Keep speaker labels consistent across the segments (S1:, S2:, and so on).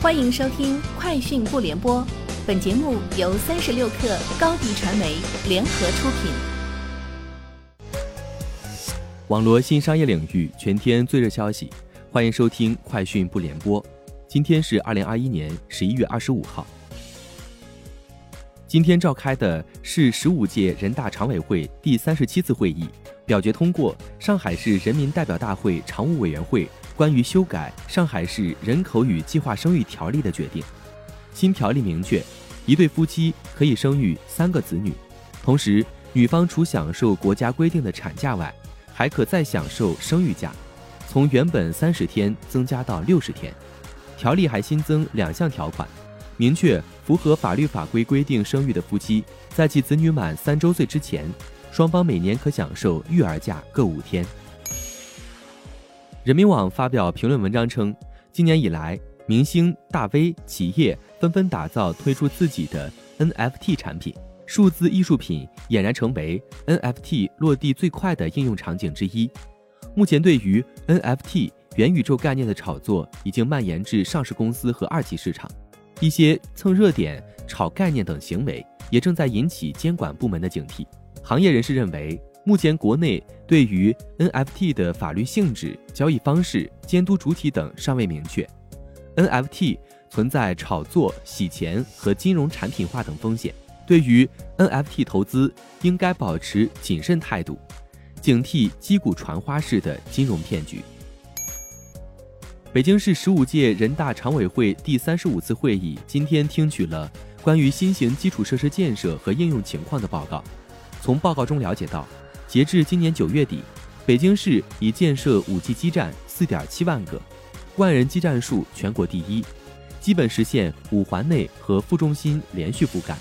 S1: 欢迎收听《快讯不联播》，本节目由三十六克高低传媒联合出品。
S2: 网络新商业领域全天最热消息，欢迎收听《快讯不联播》。今天是二零二一年十一月二十五号。今天召开的是十五届人大常委会第三十七次会议，表决通过《上海市人民代表大会常务委员会关于修改上海市人口与计划生育条例的决定》。新条例明确，一对夫妻可以生育三个子女，同时女方除享受国家规定的产假外，还可再享受生育假，从原本三十天增加到六十天。条例还新增两项条款。明确符合法律法规规定生育的夫妻，在其子女满三周岁之前，双方每年可享受育儿假各五天。人民网发表评论文章称，今年以来，明星、大 V、企业纷纷打造推出自己的 NFT 产品，数字艺术品俨然成为 NFT 落地最快的应用场景之一。目前，对于 NFT 元宇宙概念的炒作已经蔓延至上市公司和二级市场。一些蹭热点、炒概念等行为也正在引起监管部门的警惕。行业人士认为，目前国内对于 NFT 的法律性质、交易方式、监督主体等尚未明确，NFT 存在炒作、洗钱和金融产品化等风险。对于 NFT 投资，应该保持谨慎态度，警惕击鼓传花式的金融骗局。北京市十五届人大常委会第三十五次会议今天听取了关于新型基础设施建设和应用情况的报告。从报告中了解到，截至今年九月底，北京市已建设五 G 基站四点七万个，万人基站数全国第一，基本实现五环内和副中心连续覆盖，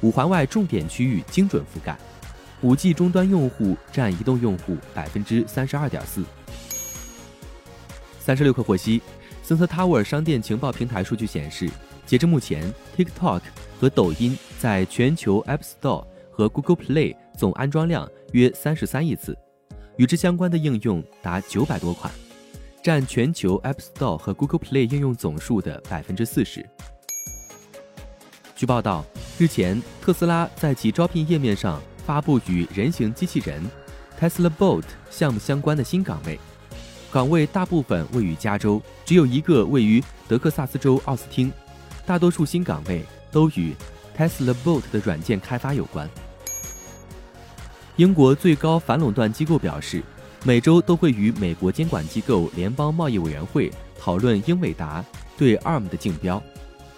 S2: 五环外重点区域精准覆盖。五 G 终端用户占移动用户百分之三十二点四。三十六氪获悉，Sensor Tower 商店情报平台数据显示，截至目前，TikTok 和抖音在全球 App Store 和 Google Play 总安装量约三十三亿次，与之相关的应用达九百多款，占全球 App Store 和 Google Play 应用总数的百分之四十。据报道，日前特斯拉在其招聘页面上发布与人形机器人 Tesla Bot 项目相关的新岗位。岗位大部分位于加州，只有一个位于德克萨斯州奥斯汀。大多数新岗位都与 Tesla Bot 的软件开发有关。英国最高反垄断机构表示，每周都会与美国监管机构联邦贸易委员会讨论英伟达对 ARM 的竞标。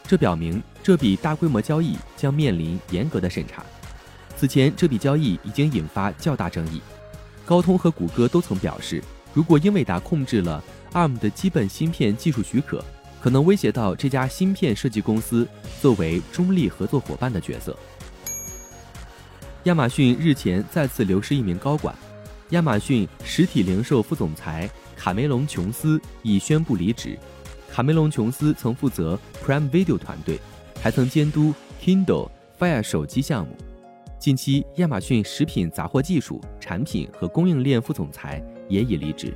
S2: 这表明这笔大规模交易将面临严格的审查。此前，这笔交易已经引发较大争议。高通和谷歌都曾表示。如果英伟达控制了 ARM 的基本芯片技术许可，可能威胁到这家芯片设计公司作为中立合作伙伴的角色。亚马逊日前再次流失一名高管，亚马逊实体零售副总裁卡梅隆·琼斯已宣布离职。卡梅隆·琼斯曾负责 Prime Video 团队，还曾监督 Kindle Fire 手机项目。近期，亚马逊食品杂货技术、产品和供应链副总裁。也已离职。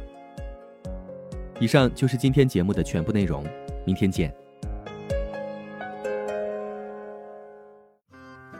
S2: 以上就是今天节目的全部内容，明天见。